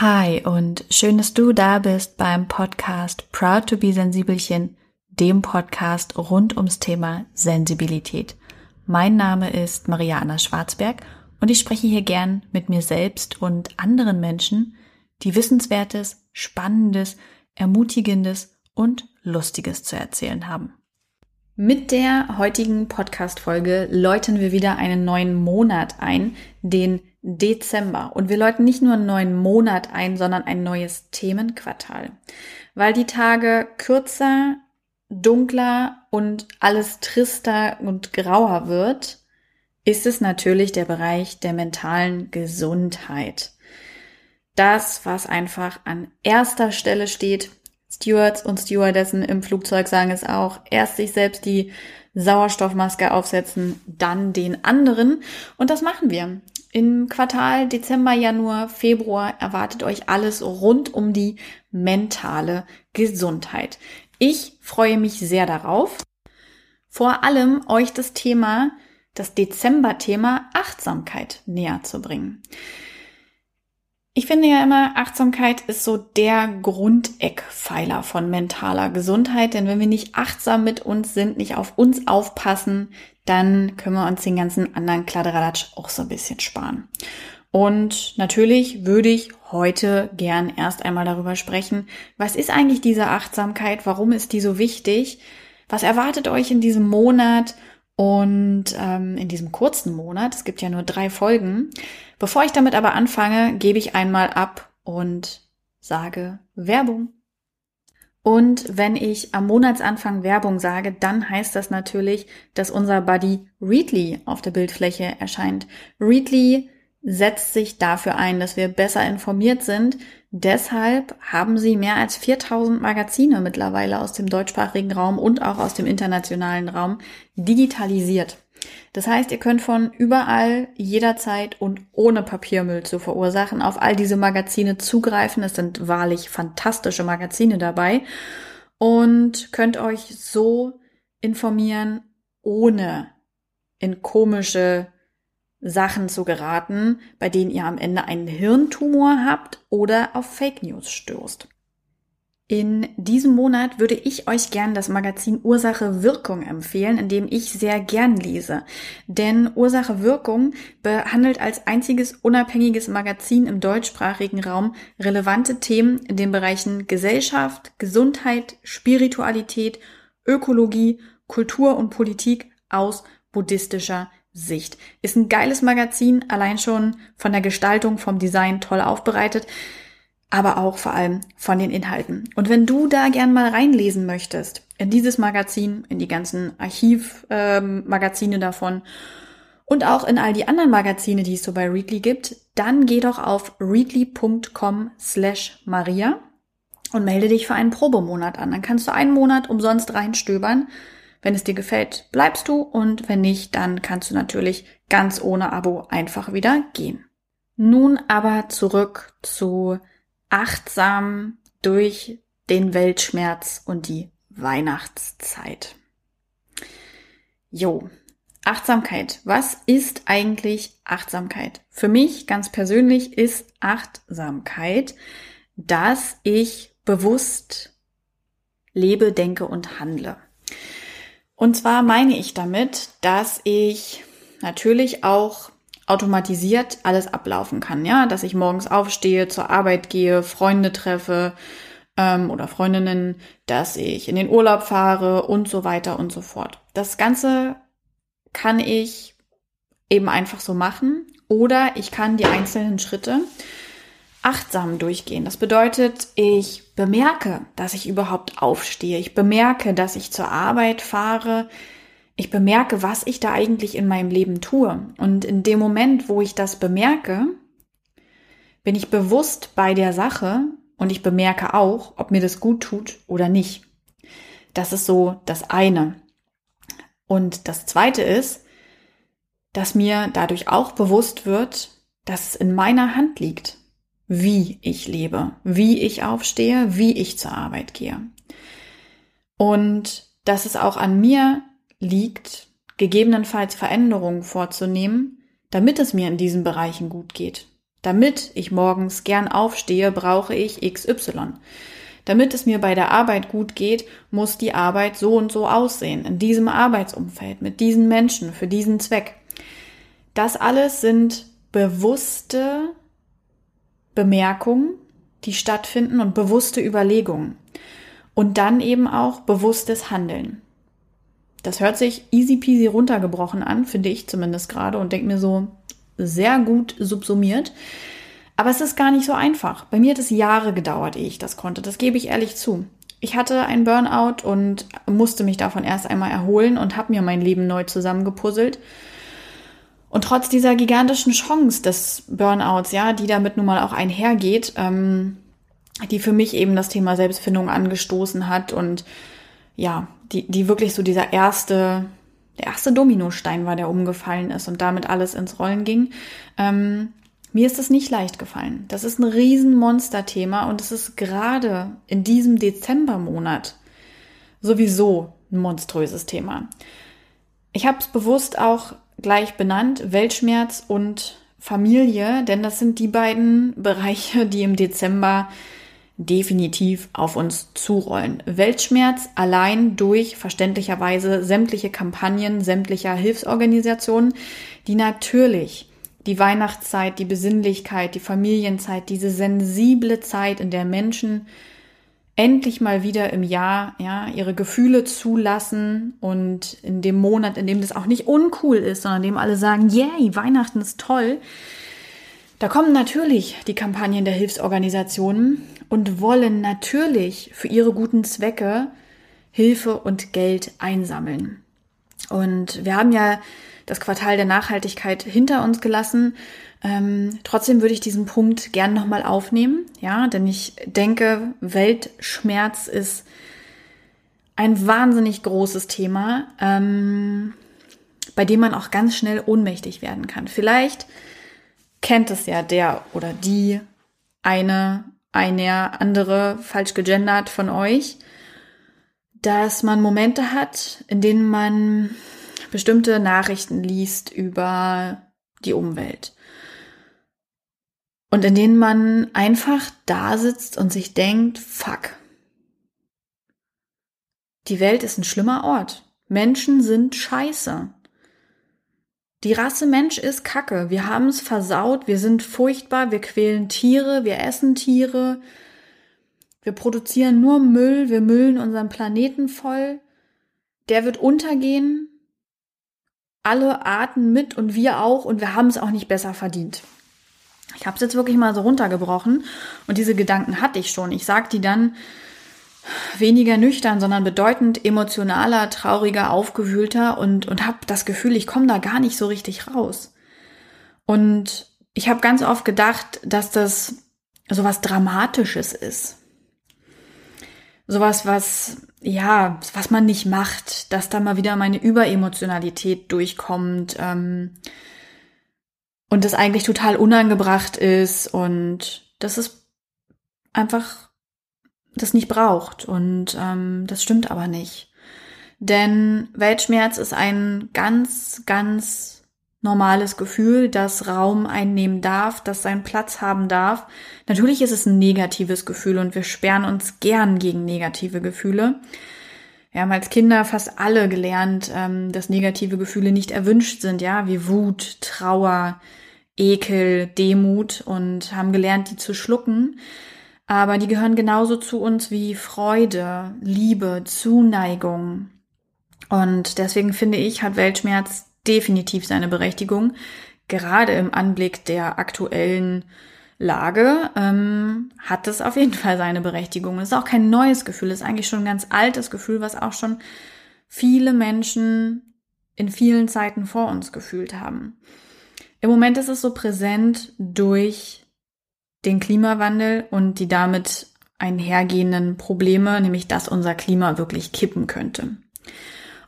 Hi und schön, dass du da bist beim Podcast Proud to be Sensibelchen, dem Podcast rund ums Thema Sensibilität. Mein Name ist Maria Anna Schwarzberg und ich spreche hier gern mit mir selbst und anderen Menschen, die Wissenswertes, Spannendes, Ermutigendes und Lustiges zu erzählen haben. Mit der heutigen Podcast-Folge läuten wir wieder einen neuen Monat ein, den Dezember. Und wir läuten nicht nur einen neuen Monat ein, sondern ein neues Themenquartal. Weil die Tage kürzer, dunkler und alles trister und grauer wird, ist es natürlich der Bereich der mentalen Gesundheit. Das, was einfach an erster Stelle steht, Stewards und Stewardessen im Flugzeug sagen es auch, erst sich selbst die Sauerstoffmaske aufsetzen, dann den anderen. Und das machen wir. Im Quartal Dezember, Januar, Februar erwartet euch alles rund um die mentale Gesundheit. Ich freue mich sehr darauf. Vor allem euch das Thema, das Dezember-Thema Achtsamkeit näher zu bringen. Ich finde ja immer, Achtsamkeit ist so der Grundeckpfeiler von mentaler Gesundheit, denn wenn wir nicht achtsam mit uns sind, nicht auf uns aufpassen, dann können wir uns den ganzen anderen Kladderadatsch auch so ein bisschen sparen. Und natürlich würde ich heute gern erst einmal darüber sprechen, was ist eigentlich diese Achtsamkeit, warum ist die so wichtig, was erwartet euch in diesem Monat und ähm, in diesem kurzen Monat, es gibt ja nur drei Folgen. Bevor ich damit aber anfange, gebe ich einmal ab und sage Werbung. Und wenn ich am Monatsanfang Werbung sage, dann heißt das natürlich, dass unser Buddy Readly auf der Bildfläche erscheint. Readly setzt sich dafür ein, dass wir besser informiert sind. Deshalb haben sie mehr als 4000 Magazine mittlerweile aus dem deutschsprachigen Raum und auch aus dem internationalen Raum digitalisiert. Das heißt, ihr könnt von überall, jederzeit und ohne Papiermüll zu verursachen auf all diese Magazine zugreifen. Es sind wahrlich fantastische Magazine dabei und könnt euch so informieren, ohne in komische Sachen zu geraten, bei denen ihr am Ende einen Hirntumor habt oder auf Fake News stoßt. In diesem Monat würde ich euch gern das Magazin Ursache Wirkung empfehlen, in dem ich sehr gern lese. Denn Ursache Wirkung behandelt als einziges unabhängiges Magazin im deutschsprachigen Raum relevante Themen in den Bereichen Gesellschaft, Gesundheit, Spiritualität, Ökologie, Kultur und Politik aus buddhistischer Sicht. Ist ein geiles Magazin, allein schon von der Gestaltung, vom Design toll aufbereitet, aber auch vor allem von den Inhalten. Und wenn du da gern mal reinlesen möchtest, in dieses Magazin, in die ganzen Archivmagazine ähm, davon und auch in all die anderen Magazine, die es so bei Readly gibt, dann geh doch auf readly.com slash Maria und melde dich für einen Probemonat an. Dann kannst du einen Monat umsonst reinstöbern wenn es dir gefällt, bleibst du und wenn nicht, dann kannst du natürlich ganz ohne Abo einfach wieder gehen. Nun aber zurück zu achtsam durch den Weltschmerz und die Weihnachtszeit. Jo, Achtsamkeit. Was ist eigentlich Achtsamkeit? Für mich ganz persönlich ist Achtsamkeit, dass ich bewusst lebe, denke und handle. Und zwar meine ich damit, dass ich natürlich auch automatisiert alles ablaufen kann, ja, dass ich morgens aufstehe, zur Arbeit gehe, Freunde treffe ähm, oder Freundinnen, dass ich in den Urlaub fahre und so weiter und so fort. Das Ganze kann ich eben einfach so machen oder ich kann die einzelnen Schritte achtsam durchgehen. Das bedeutet, ich bemerke, dass ich überhaupt aufstehe. Ich bemerke, dass ich zur Arbeit fahre. Ich bemerke, was ich da eigentlich in meinem Leben tue. Und in dem Moment, wo ich das bemerke, bin ich bewusst bei der Sache und ich bemerke auch, ob mir das gut tut oder nicht. Das ist so das eine. Und das zweite ist, dass mir dadurch auch bewusst wird, dass es in meiner Hand liegt wie ich lebe, wie ich aufstehe, wie ich zur Arbeit gehe. Und dass es auch an mir liegt, gegebenenfalls Veränderungen vorzunehmen, damit es mir in diesen Bereichen gut geht. Damit ich morgens gern aufstehe, brauche ich XY. Damit es mir bei der Arbeit gut geht, muss die Arbeit so und so aussehen, in diesem Arbeitsumfeld, mit diesen Menschen, für diesen Zweck. Das alles sind bewusste Bemerkungen, die stattfinden und bewusste Überlegungen. Und dann eben auch bewusstes Handeln. Das hört sich easy peasy runtergebrochen an, finde ich zumindest gerade und denke mir so sehr gut subsumiert. Aber es ist gar nicht so einfach. Bei mir hat es Jahre gedauert, ehe ich das konnte. Das gebe ich ehrlich zu. Ich hatte einen Burnout und musste mich davon erst einmal erholen und habe mir mein Leben neu zusammengepuzzelt. Und trotz dieser gigantischen Chance des Burnouts, ja, die damit nun mal auch einhergeht, ähm, die für mich eben das Thema Selbstfindung angestoßen hat und ja, die, die wirklich so dieser erste, der erste Dominostein war, der umgefallen ist und damit alles ins Rollen ging. Ähm, mir ist es nicht leicht gefallen. Das ist ein riesen Monsterthema und es ist gerade in diesem Dezembermonat sowieso ein monströses Thema. Ich habe es bewusst auch gleich benannt, Weltschmerz und Familie, denn das sind die beiden Bereiche, die im Dezember definitiv auf uns zurollen. Weltschmerz allein durch verständlicherweise sämtliche Kampagnen sämtlicher Hilfsorganisationen, die natürlich die Weihnachtszeit, die Besinnlichkeit, die Familienzeit, diese sensible Zeit, in der Menschen endlich mal wieder im Jahr ja ihre Gefühle zulassen und in dem Monat, in dem das auch nicht uncool ist, sondern in dem alle sagen, yay, Weihnachten ist toll. Da kommen natürlich die Kampagnen der Hilfsorganisationen und wollen natürlich für ihre guten Zwecke Hilfe und Geld einsammeln. Und wir haben ja das Quartal der Nachhaltigkeit hinter uns gelassen. Ähm, trotzdem würde ich diesen Punkt gern nochmal aufnehmen, ja, denn ich denke, Weltschmerz ist ein wahnsinnig großes Thema, ähm, bei dem man auch ganz schnell ohnmächtig werden kann. Vielleicht kennt es ja der oder die eine eine andere falsch gegendert von euch, dass man Momente hat, in denen man bestimmte Nachrichten liest über die Umwelt. Und in denen man einfach da sitzt und sich denkt, fuck. Die Welt ist ein schlimmer Ort. Menschen sind scheiße. Die Rasse Mensch ist Kacke. Wir haben es versaut, wir sind furchtbar, wir quälen Tiere, wir essen Tiere, wir produzieren nur Müll, wir müllen unseren Planeten voll. Der wird untergehen, alle Arten mit und wir auch und wir haben es auch nicht besser verdient. Ich habe es jetzt wirklich mal so runtergebrochen und diese Gedanken hatte ich schon. Ich sag die dann weniger nüchtern, sondern bedeutend emotionaler, trauriger, aufgewühlter und, und habe das Gefühl, ich komme da gar nicht so richtig raus. Und ich habe ganz oft gedacht, dass das sowas Dramatisches ist. Sowas, was, ja, was man nicht macht, dass da mal wieder meine Überemotionalität durchkommt ähm, und das eigentlich total unangebracht ist und das ist einfach das nicht braucht. Und ähm, das stimmt aber nicht. Denn Weltschmerz ist ein ganz, ganz normales Gefühl, das Raum einnehmen darf, das seinen Platz haben darf. Natürlich ist es ein negatives Gefühl und wir sperren uns gern gegen negative Gefühle. Wir haben als Kinder fast alle gelernt, ähm, dass negative Gefühle nicht erwünscht sind, ja, wie Wut, Trauer, Ekel, Demut und haben gelernt, die zu schlucken. Aber die gehören genauso zu uns wie Freude, Liebe, Zuneigung. Und deswegen finde ich, hat Weltschmerz definitiv seine Berechtigung, gerade im Anblick der aktuellen Lage ähm, hat es auf jeden Fall seine Berechtigung. Es ist auch kein neues Gefühl, es ist eigentlich schon ein ganz altes Gefühl, was auch schon viele Menschen in vielen Zeiten vor uns gefühlt haben. Im Moment ist es so präsent durch den Klimawandel und die damit einhergehenden Probleme, nämlich dass unser Klima wirklich kippen könnte.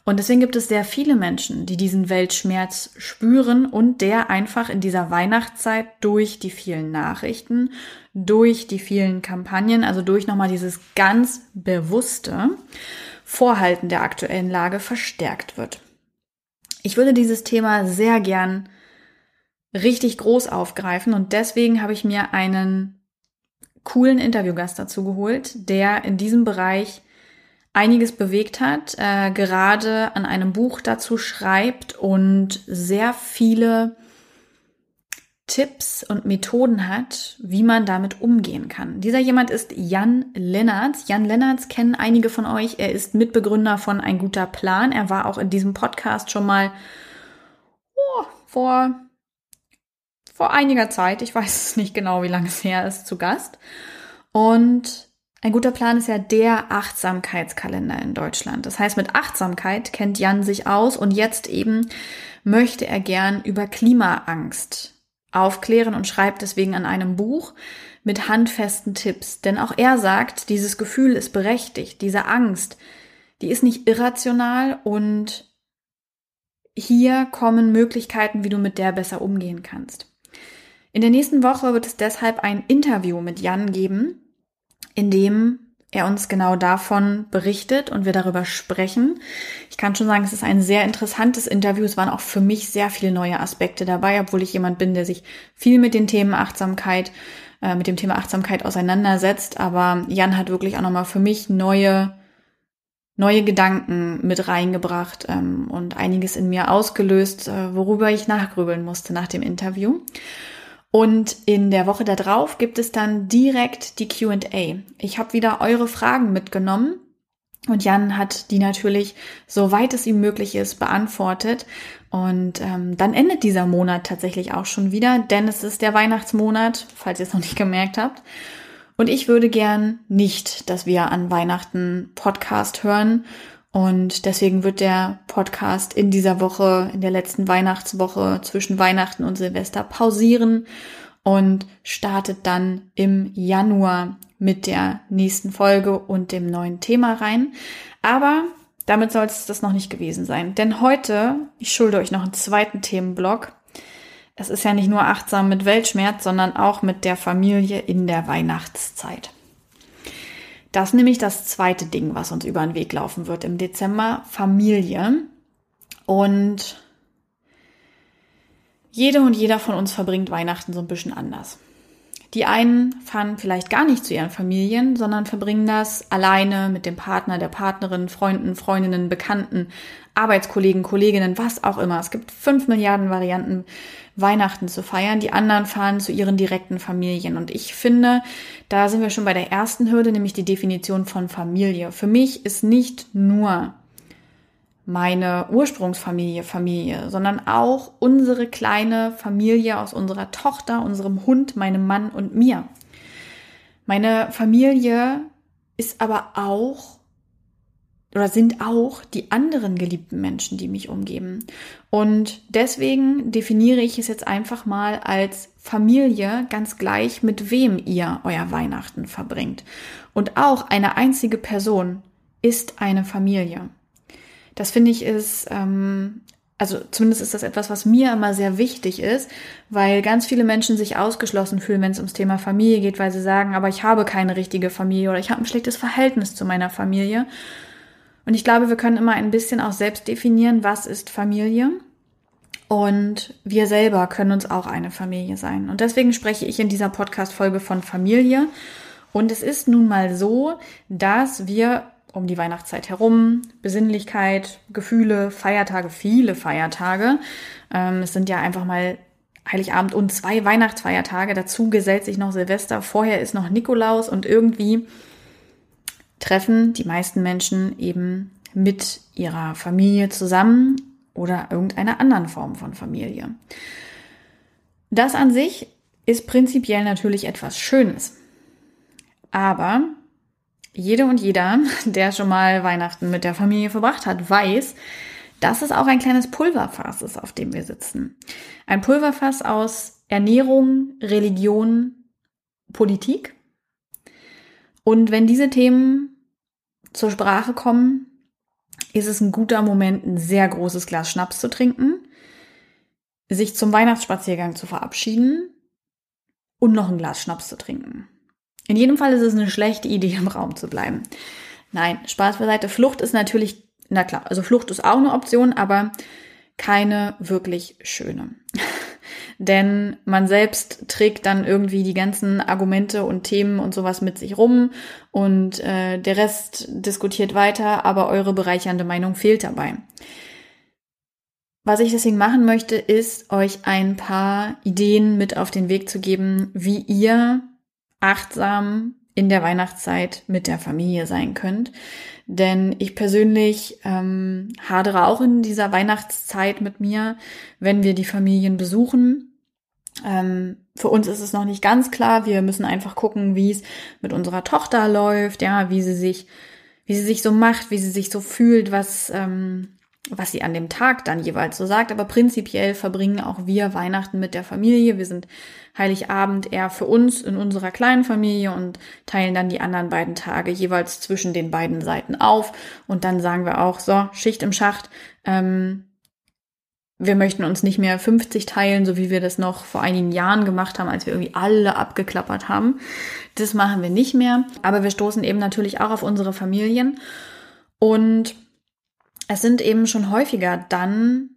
Und deswegen gibt es sehr viele Menschen, die diesen Weltschmerz spüren und der einfach in dieser Weihnachtszeit durch die vielen Nachrichten, durch die vielen Kampagnen, also durch nochmal dieses ganz bewusste Vorhalten der aktuellen Lage verstärkt wird. Ich würde dieses Thema sehr gern richtig groß aufgreifen und deswegen habe ich mir einen coolen Interviewgast dazu geholt, der in diesem Bereich einiges bewegt hat, äh, gerade an einem Buch dazu schreibt und sehr viele Tipps und Methoden hat, wie man damit umgehen kann. Dieser jemand ist Jan Lennartz. Jan Lennartz kennen einige von euch. Er ist Mitbegründer von Ein guter Plan. Er war auch in diesem Podcast schon mal oh, vor, vor einiger Zeit. Ich weiß nicht genau, wie lange es her ist, zu Gast. Und ein guter Plan ist ja der Achtsamkeitskalender in Deutschland. Das heißt, mit Achtsamkeit kennt Jan sich aus und jetzt eben möchte er gern über Klimaangst aufklären und schreibt deswegen an einem Buch mit handfesten Tipps. Denn auch er sagt, dieses Gefühl ist berechtigt, diese Angst, die ist nicht irrational und hier kommen Möglichkeiten, wie du mit der besser umgehen kannst. In der nächsten Woche wird es deshalb ein Interview mit Jan geben, in dem er uns genau davon berichtet und wir darüber sprechen. Ich kann schon sagen, es ist ein sehr interessantes Interview. Es waren auch für mich sehr viele neue Aspekte dabei, obwohl ich jemand bin, der sich viel mit den Themen Achtsamkeit, äh, mit dem Thema Achtsamkeit auseinandersetzt. Aber Jan hat wirklich auch nochmal für mich neue, neue Gedanken mit reingebracht ähm, und einiges in mir ausgelöst, äh, worüber ich nachgrübeln musste nach dem Interview. Und in der Woche darauf gibt es dann direkt die QA. Ich habe wieder eure Fragen mitgenommen und Jan hat die natürlich, soweit es ihm möglich ist, beantwortet. Und ähm, dann endet dieser Monat tatsächlich auch schon wieder, denn es ist der Weihnachtsmonat, falls ihr es noch nicht gemerkt habt. Und ich würde gern nicht, dass wir an Weihnachten Podcast hören und deswegen wird der Podcast in dieser Woche, in der letzten Weihnachtswoche zwischen Weihnachten und Silvester pausieren und startet dann im Januar mit der nächsten Folge und dem neuen Thema rein. Aber damit soll es das noch nicht gewesen sein. Denn heute, ich schulde euch noch einen zweiten Themenblock. Es ist ja nicht nur achtsam mit Weltschmerz, sondern auch mit der Familie in der Weihnachtszeit. Das ist nämlich das zweite Ding, was uns über den Weg laufen wird im Dezember, Familie. Und jede und jeder von uns verbringt Weihnachten so ein bisschen anders. Die einen fahren vielleicht gar nicht zu ihren Familien, sondern verbringen das alleine mit dem Partner, der Partnerin, Freunden, Freundinnen, Bekannten, Arbeitskollegen, Kolleginnen, was auch immer. Es gibt fünf Milliarden Varianten, Weihnachten zu feiern. Die anderen fahren zu ihren direkten Familien. Und ich finde, da sind wir schon bei der ersten Hürde, nämlich die Definition von Familie. Für mich ist nicht nur meine Ursprungsfamilie Familie, sondern auch unsere kleine Familie aus unserer Tochter, unserem Hund, meinem Mann und mir. Meine Familie ist aber auch oder sind auch die anderen geliebten Menschen, die mich umgeben. Und deswegen definiere ich es jetzt einfach mal als Familie ganz gleich, mit wem ihr euer Weihnachten verbringt. Und auch eine einzige Person ist eine Familie. Das finde ich ist, ähm, also zumindest ist das etwas, was mir immer sehr wichtig ist, weil ganz viele Menschen sich ausgeschlossen fühlen, wenn es ums Thema Familie geht, weil sie sagen, aber ich habe keine richtige Familie oder ich habe ein schlechtes Verhältnis zu meiner Familie. Und ich glaube, wir können immer ein bisschen auch selbst definieren, was ist Familie. Und wir selber können uns auch eine Familie sein. Und deswegen spreche ich in dieser Podcast-Folge von Familie. Und es ist nun mal so, dass wir um die Weihnachtszeit herum, Besinnlichkeit, Gefühle, Feiertage, viele Feiertage. Ähm, es sind ja einfach mal Heiligabend und zwei Weihnachtsfeiertage. Dazu gesellt sich noch Silvester. Vorher ist noch Nikolaus und irgendwie treffen die meisten Menschen eben mit ihrer Familie zusammen oder irgendeiner anderen Form von Familie. Das an sich ist prinzipiell natürlich etwas Schönes. Aber jede und jeder, der schon mal Weihnachten mit der Familie verbracht hat, weiß, dass es auch ein kleines Pulverfass ist, auf dem wir sitzen. Ein Pulverfass aus Ernährung, Religion, Politik. Und wenn diese Themen zur Sprache kommen, ist es ein guter Moment, ein sehr großes Glas Schnaps zu trinken, sich zum Weihnachtsspaziergang zu verabschieden und noch ein Glas Schnaps zu trinken. In jedem Fall ist es eine schlechte Idee, im Raum zu bleiben. Nein, Spaß beiseite. Flucht ist natürlich, na klar, also Flucht ist auch eine Option, aber keine wirklich schöne. denn man selbst trägt dann irgendwie die ganzen Argumente und Themen und sowas mit sich rum und äh, der Rest diskutiert weiter, aber eure bereichernde Meinung fehlt dabei. Was ich deswegen machen möchte, ist euch ein paar Ideen mit auf den Weg zu geben, wie ihr achtsam in der Weihnachtszeit mit der Familie sein könnt. Denn ich persönlich ähm, hadere auch in dieser Weihnachtszeit mit mir, wenn wir die Familien besuchen. Ähm, für uns ist es noch nicht ganz klar. Wir müssen einfach gucken, wie es mit unserer Tochter läuft, ja, wie sie sich, wie sie sich so macht, wie sie sich so fühlt, was ähm, was sie an dem Tag dann jeweils so sagt. Aber prinzipiell verbringen auch wir Weihnachten mit der Familie. Wir sind Heiligabend eher für uns in unserer kleinen Familie und teilen dann die anderen beiden Tage jeweils zwischen den beiden Seiten auf. Und dann sagen wir auch, so, Schicht im Schacht. Ähm, wir möchten uns nicht mehr 50 teilen, so wie wir das noch vor einigen Jahren gemacht haben, als wir irgendwie alle abgeklappert haben. Das machen wir nicht mehr. Aber wir stoßen eben natürlich auch auf unsere Familien. Und es sind eben schon häufiger dann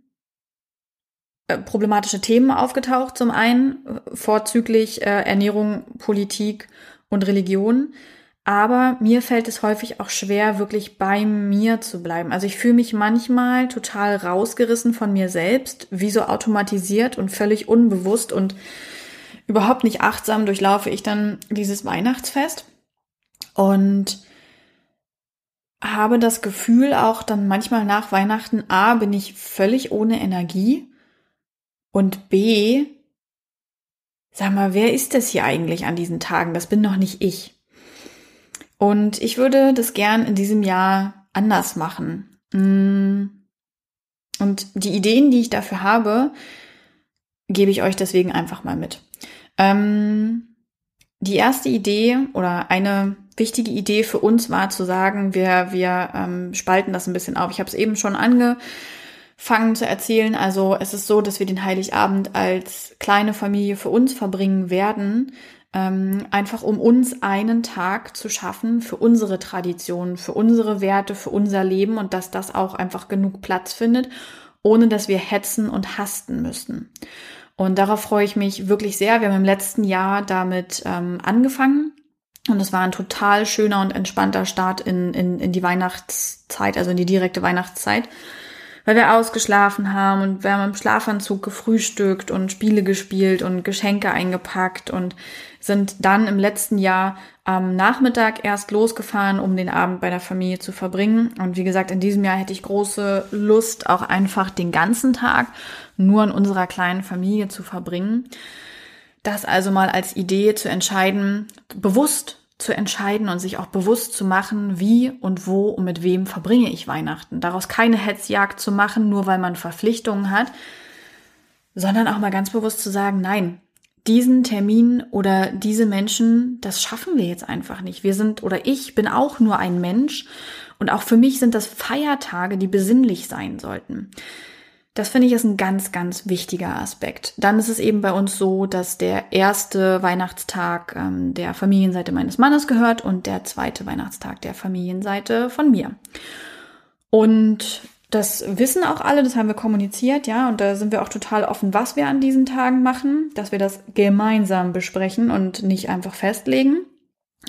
äh, problematische Themen aufgetaucht. Zum einen vorzüglich äh, Ernährung, Politik und Religion. Aber mir fällt es häufig auch schwer, wirklich bei mir zu bleiben. Also ich fühle mich manchmal total rausgerissen von mir selbst, wie so automatisiert und völlig unbewusst und überhaupt nicht achtsam durchlaufe ich dann dieses Weihnachtsfest. Und habe das Gefühl auch dann manchmal nach Weihnachten, a, bin ich völlig ohne Energie und b, sag mal, wer ist das hier eigentlich an diesen Tagen? Das bin noch nicht ich. Und ich würde das gern in diesem Jahr anders machen. Mm. Und die Ideen, die ich dafür habe, gebe ich euch deswegen einfach mal mit. Ähm, die erste Idee oder eine wichtige Idee für uns war zu sagen, wir, wir ähm, spalten das ein bisschen auf. Ich habe es eben schon angefangen zu erzählen. Also es ist so, dass wir den Heiligabend als kleine Familie für uns verbringen werden, ähm, einfach um uns einen Tag zu schaffen für unsere Traditionen, für unsere Werte, für unser Leben und dass das auch einfach genug Platz findet, ohne dass wir hetzen und hasten müssen. Und darauf freue ich mich wirklich sehr. Wir haben im letzten Jahr damit ähm, angefangen und es war ein total schöner und entspannter Start in, in, in die Weihnachtszeit, also in die direkte Weihnachtszeit, weil wir ausgeschlafen haben und wir haben im Schlafanzug gefrühstückt und Spiele gespielt und Geschenke eingepackt und sind dann im letzten Jahr am Nachmittag erst losgefahren, um den Abend bei der Familie zu verbringen. Und wie gesagt, in diesem Jahr hätte ich große Lust, auch einfach den ganzen Tag nur in unserer kleinen Familie zu verbringen. Das also mal als Idee zu entscheiden, bewusst zu entscheiden und sich auch bewusst zu machen, wie und wo und mit wem verbringe ich Weihnachten. Daraus keine Hetzjagd zu machen, nur weil man Verpflichtungen hat, sondern auch mal ganz bewusst zu sagen, nein, diesen Termin oder diese Menschen, das schaffen wir jetzt einfach nicht. Wir sind oder ich bin auch nur ein Mensch und auch für mich sind das Feiertage, die besinnlich sein sollten. Das finde ich ist ein ganz, ganz wichtiger Aspekt. Dann ist es eben bei uns so, dass der erste Weihnachtstag ähm, der Familienseite meines Mannes gehört und der zweite Weihnachtstag der Familienseite von mir. Und das wissen auch alle, das haben wir kommuniziert, ja, und da sind wir auch total offen, was wir an diesen Tagen machen, dass wir das gemeinsam besprechen und nicht einfach festlegen.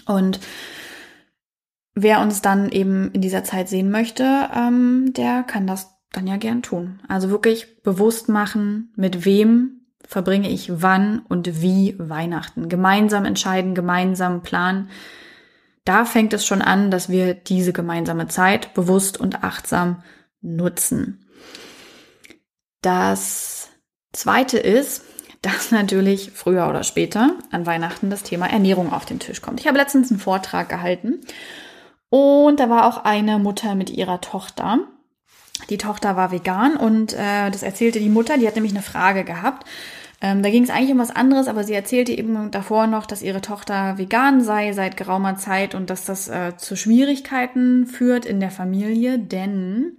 Und wer uns dann eben in dieser Zeit sehen möchte, ähm, der kann das dann ja gern tun. Also wirklich bewusst machen, mit wem verbringe ich wann und wie Weihnachten. Gemeinsam entscheiden, gemeinsam planen. Da fängt es schon an, dass wir diese gemeinsame Zeit bewusst und achtsam nutzen. Das zweite ist, dass natürlich früher oder später an Weihnachten das Thema Ernährung auf den Tisch kommt. Ich habe letztens einen Vortrag gehalten und da war auch eine Mutter mit ihrer Tochter die Tochter war vegan und äh, das erzählte die Mutter, die hat nämlich eine Frage gehabt. Ähm, da ging es eigentlich um was anderes, aber sie erzählte eben davor noch, dass ihre Tochter vegan sei seit geraumer Zeit und dass das äh, zu Schwierigkeiten führt in der Familie, denn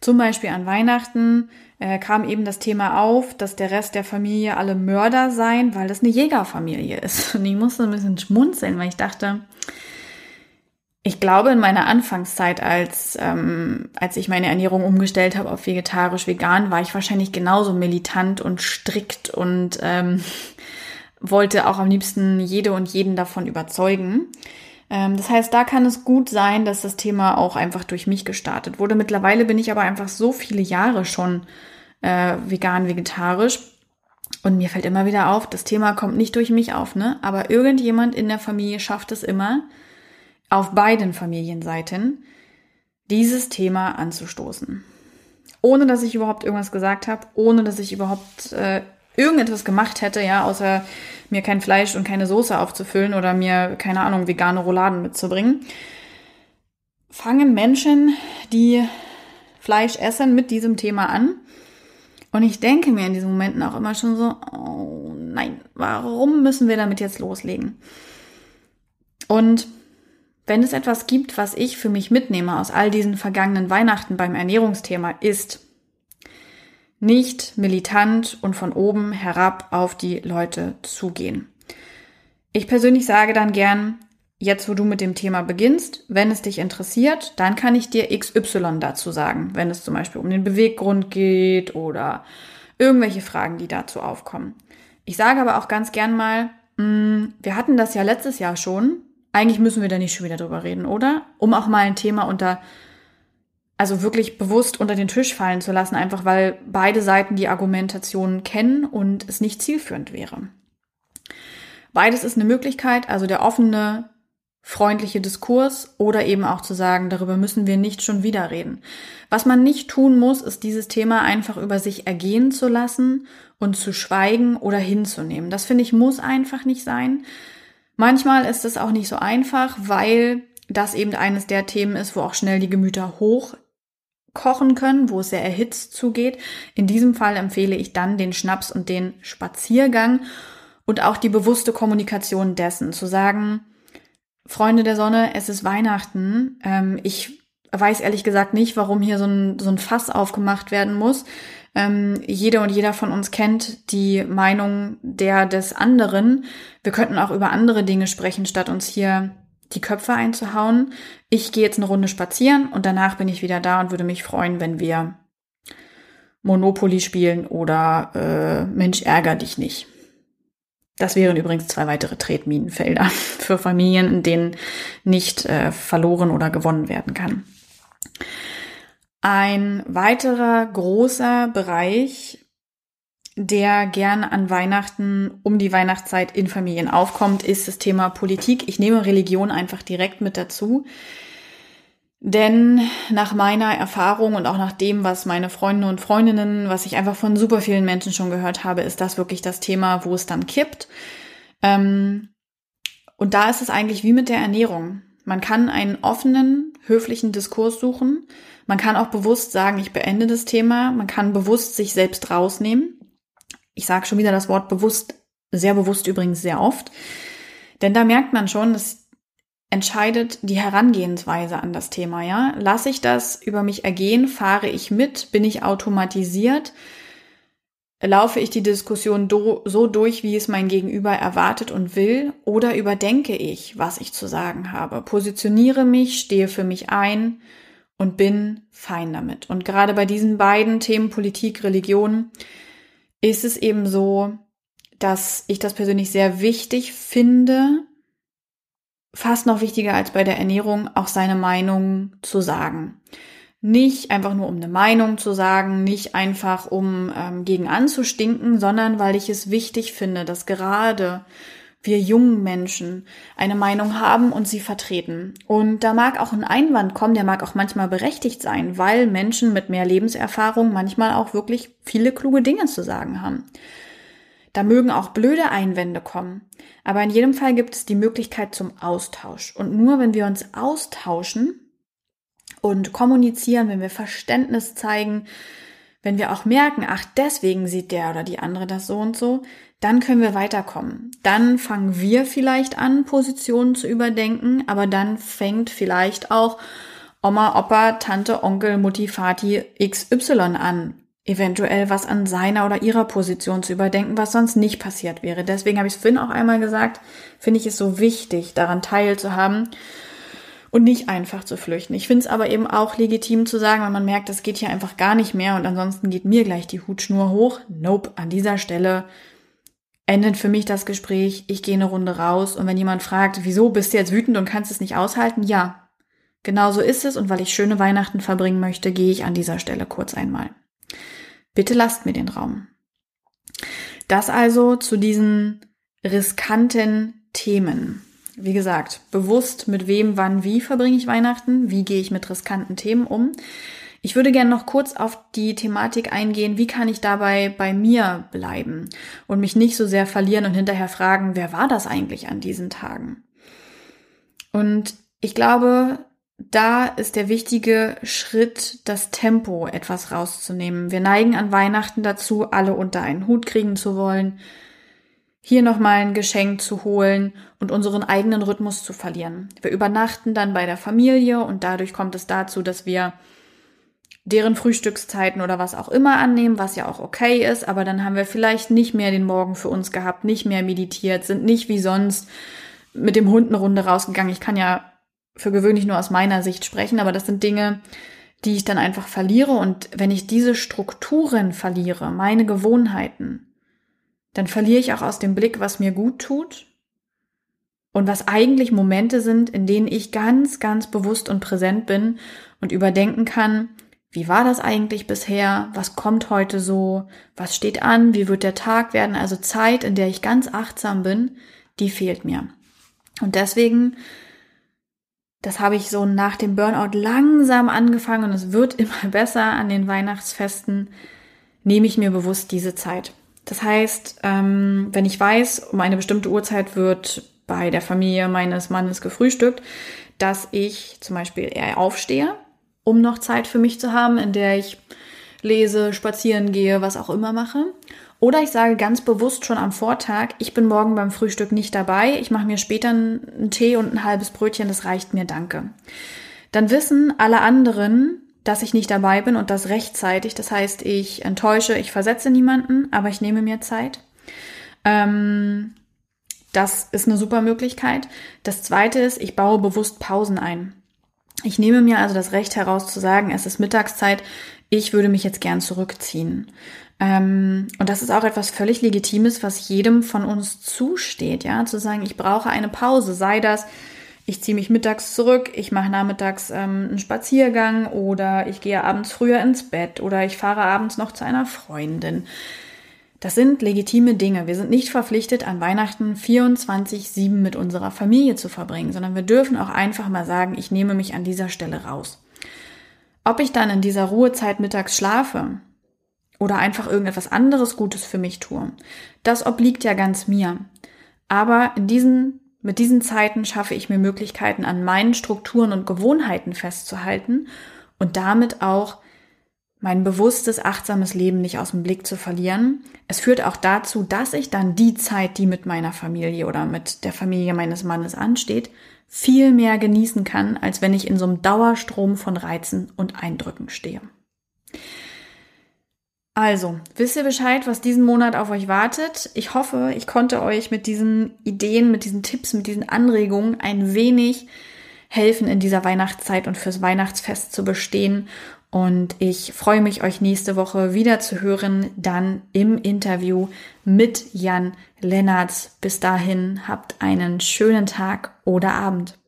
zum Beispiel an Weihnachten äh, kam eben das Thema auf, dass der Rest der Familie alle Mörder seien, weil das eine Jägerfamilie ist. Und ich musste ein bisschen schmunzeln, weil ich dachte, ich glaube, in meiner Anfangszeit, als, ähm, als ich meine Ernährung umgestellt habe auf vegetarisch, vegan, war ich wahrscheinlich genauso militant und strikt und ähm, wollte auch am liebsten jede und jeden davon überzeugen. Ähm, das heißt, da kann es gut sein, dass das Thema auch einfach durch mich gestartet wurde. Mittlerweile bin ich aber einfach so viele Jahre schon äh, vegan, vegetarisch. Und mir fällt immer wieder auf, das Thema kommt nicht durch mich auf, ne? Aber irgendjemand in der Familie schafft es immer, auf beiden Familienseiten dieses Thema anzustoßen. Ohne dass ich überhaupt irgendwas gesagt habe, ohne dass ich überhaupt äh, irgendetwas gemacht hätte, ja, außer mir kein Fleisch und keine Soße aufzufüllen oder mir, keine Ahnung, vegane Rouladen mitzubringen, fangen Menschen, die Fleisch essen, mit diesem Thema an. Und ich denke mir in diesen Momenten auch immer schon so, oh nein, warum müssen wir damit jetzt loslegen? Und wenn es etwas gibt, was ich für mich mitnehme aus all diesen vergangenen Weihnachten beim Ernährungsthema, ist nicht militant und von oben herab auf die Leute zugehen. Ich persönlich sage dann gern, jetzt wo du mit dem Thema beginnst, wenn es dich interessiert, dann kann ich dir XY dazu sagen, wenn es zum Beispiel um den Beweggrund geht oder irgendwelche Fragen, die dazu aufkommen. Ich sage aber auch ganz gern mal, mm, wir hatten das ja letztes Jahr schon, eigentlich müssen wir da nicht schon wieder drüber reden, oder? Um auch mal ein Thema unter, also wirklich bewusst unter den Tisch fallen zu lassen, einfach weil beide Seiten die Argumentation kennen und es nicht zielführend wäre. Beides ist eine Möglichkeit, also der offene, freundliche Diskurs oder eben auch zu sagen, darüber müssen wir nicht schon wieder reden. Was man nicht tun muss, ist dieses Thema einfach über sich ergehen zu lassen und zu schweigen oder hinzunehmen. Das finde ich muss einfach nicht sein. Manchmal ist es auch nicht so einfach, weil das eben eines der Themen ist, wo auch schnell die Gemüter hochkochen können, wo es sehr erhitzt zugeht. In diesem Fall empfehle ich dann den Schnaps und den Spaziergang und auch die bewusste Kommunikation dessen. Zu sagen, Freunde der Sonne, es ist Weihnachten. Ähm, ich weiß ehrlich gesagt nicht, warum hier so ein, so ein Fass aufgemacht werden muss. Ähm, jeder und jeder von uns kennt die Meinung der des anderen. Wir könnten auch über andere Dinge sprechen, statt uns hier die Köpfe einzuhauen. Ich gehe jetzt eine Runde spazieren und danach bin ich wieder da und würde mich freuen, wenn wir Monopoly spielen oder äh, Mensch, ärger dich nicht. Das wären übrigens zwei weitere Tretminenfelder für Familien, in denen nicht äh, verloren oder gewonnen werden kann. Ein weiterer großer Bereich, der gern an Weihnachten, um die Weihnachtszeit in Familien aufkommt, ist das Thema Politik. Ich nehme Religion einfach direkt mit dazu. Denn nach meiner Erfahrung und auch nach dem, was meine Freunde und Freundinnen, was ich einfach von super vielen Menschen schon gehört habe, ist das wirklich das Thema, wo es dann kippt. Ähm, und da ist es eigentlich wie mit der Ernährung. Man kann einen offenen, höflichen Diskurs suchen. Man kann auch bewusst sagen, ich beende das Thema. Man kann bewusst sich selbst rausnehmen. Ich sage schon wieder das Wort bewusst, sehr bewusst übrigens sehr oft. Denn da merkt man schon, dass entscheidet die Herangehensweise an das Thema, ja? Lasse ich das über mich ergehen? Fahre ich mit? Bin ich automatisiert? Laufe ich die Diskussion do, so durch, wie es mein Gegenüber erwartet und will? Oder überdenke ich, was ich zu sagen habe? Positioniere mich, stehe für mich ein und bin fein damit. Und gerade bei diesen beiden Themen Politik, Religion ist es eben so, dass ich das persönlich sehr wichtig finde, fast noch wichtiger als bei der Ernährung, auch seine Meinung zu sagen. Nicht einfach nur um eine Meinung zu sagen, nicht einfach um ähm, gegen anzustinken, sondern weil ich es wichtig finde, dass gerade wir jungen Menschen eine Meinung haben und sie vertreten. Und da mag auch ein Einwand kommen, der mag auch manchmal berechtigt sein, weil Menschen mit mehr Lebenserfahrung manchmal auch wirklich viele kluge Dinge zu sagen haben. Da mögen auch blöde Einwände kommen. Aber in jedem Fall gibt es die Möglichkeit zum Austausch. Und nur wenn wir uns austauschen, und kommunizieren, wenn wir Verständnis zeigen, wenn wir auch merken, ach, deswegen sieht der oder die andere das so und so, dann können wir weiterkommen. Dann fangen wir vielleicht an, Positionen zu überdenken, aber dann fängt vielleicht auch Oma, Opa, Tante, Onkel, Mutti, Vati XY an, eventuell was an seiner oder ihrer Position zu überdenken, was sonst nicht passiert wäre. Deswegen habe ich es Finn auch einmal gesagt, finde ich es so wichtig, daran teilzuhaben und nicht einfach zu flüchten. Ich finde es aber eben auch legitim zu sagen, wenn man merkt, das geht hier einfach gar nicht mehr und ansonsten geht mir gleich die Hutschnur hoch. Nope, an dieser Stelle endet für mich das Gespräch, ich gehe eine Runde raus und wenn jemand fragt, wieso bist du jetzt wütend und kannst es nicht aushalten? Ja, genau so ist es und weil ich schöne Weihnachten verbringen möchte, gehe ich an dieser Stelle kurz einmal. Bitte lasst mir den Raum. Das also zu diesen riskanten Themen. Wie gesagt, bewusst mit wem, wann, wie verbringe ich Weihnachten, wie gehe ich mit riskanten Themen um. Ich würde gerne noch kurz auf die Thematik eingehen, wie kann ich dabei bei mir bleiben und mich nicht so sehr verlieren und hinterher fragen, wer war das eigentlich an diesen Tagen? Und ich glaube, da ist der wichtige Schritt, das Tempo etwas rauszunehmen. Wir neigen an Weihnachten dazu, alle unter einen Hut kriegen zu wollen, hier nochmal ein Geschenk zu holen und unseren eigenen Rhythmus zu verlieren. Wir übernachten dann bei der Familie und dadurch kommt es dazu, dass wir deren Frühstückszeiten oder was auch immer annehmen, was ja auch okay ist, aber dann haben wir vielleicht nicht mehr den Morgen für uns gehabt, nicht mehr meditiert, sind nicht wie sonst mit dem Hund eine Runde rausgegangen. Ich kann ja für gewöhnlich nur aus meiner Sicht sprechen, aber das sind Dinge, die ich dann einfach verliere und wenn ich diese Strukturen verliere, meine Gewohnheiten, dann verliere ich auch aus dem Blick, was mir gut tut und was eigentlich Momente sind, in denen ich ganz, ganz bewusst und präsent bin und überdenken kann, wie war das eigentlich bisher, was kommt heute so, was steht an, wie wird der Tag werden, also Zeit, in der ich ganz achtsam bin, die fehlt mir. Und deswegen, das habe ich so nach dem Burnout langsam angefangen und es wird immer besser an den Weihnachtsfesten, nehme ich mir bewusst diese Zeit. Das heißt, ähm, wenn ich weiß, um eine bestimmte Uhrzeit wird bei der Familie meines Mannes gefrühstückt, dass ich zum Beispiel eher aufstehe, um noch Zeit für mich zu haben, in der ich lese, spazieren gehe, was auch immer mache. Oder ich sage ganz bewusst schon am Vortag, ich bin morgen beim Frühstück nicht dabei, ich mache mir später einen Tee und ein halbes Brötchen, das reicht mir, danke. Dann wissen alle anderen, dass ich nicht dabei bin und das rechtzeitig. Das heißt, ich enttäusche, ich versetze niemanden, aber ich nehme mir Zeit. Ähm, das ist eine super Möglichkeit. Das zweite ist, ich baue bewusst Pausen ein. Ich nehme mir also das Recht heraus zu sagen, es ist Mittagszeit, ich würde mich jetzt gern zurückziehen. Ähm, und das ist auch etwas völlig Legitimes, was jedem von uns zusteht, ja, zu sagen, ich brauche eine Pause, sei das, ich ziehe mich mittags zurück, ich mache nachmittags ähm, einen Spaziergang oder ich gehe abends früher ins Bett oder ich fahre abends noch zu einer Freundin. Das sind legitime Dinge. Wir sind nicht verpflichtet, an Weihnachten 24-7 mit unserer Familie zu verbringen, sondern wir dürfen auch einfach mal sagen, ich nehme mich an dieser Stelle raus. Ob ich dann in dieser Ruhezeit mittags schlafe oder einfach irgendetwas anderes Gutes für mich tue, das obliegt ja ganz mir. Aber in diesen mit diesen Zeiten schaffe ich mir Möglichkeiten, an meinen Strukturen und Gewohnheiten festzuhalten und damit auch mein bewusstes, achtsames Leben nicht aus dem Blick zu verlieren. Es führt auch dazu, dass ich dann die Zeit, die mit meiner Familie oder mit der Familie meines Mannes ansteht, viel mehr genießen kann, als wenn ich in so einem Dauerstrom von Reizen und Eindrücken stehe. Also, wisst ihr Bescheid, was diesen Monat auf euch wartet? Ich hoffe, ich konnte euch mit diesen Ideen, mit diesen Tipps, mit diesen Anregungen ein wenig helfen in dieser Weihnachtszeit und fürs Weihnachtsfest zu bestehen. Und ich freue mich, euch nächste Woche wieder zu hören, dann im Interview mit Jan Lennartz. Bis dahin habt einen schönen Tag oder Abend.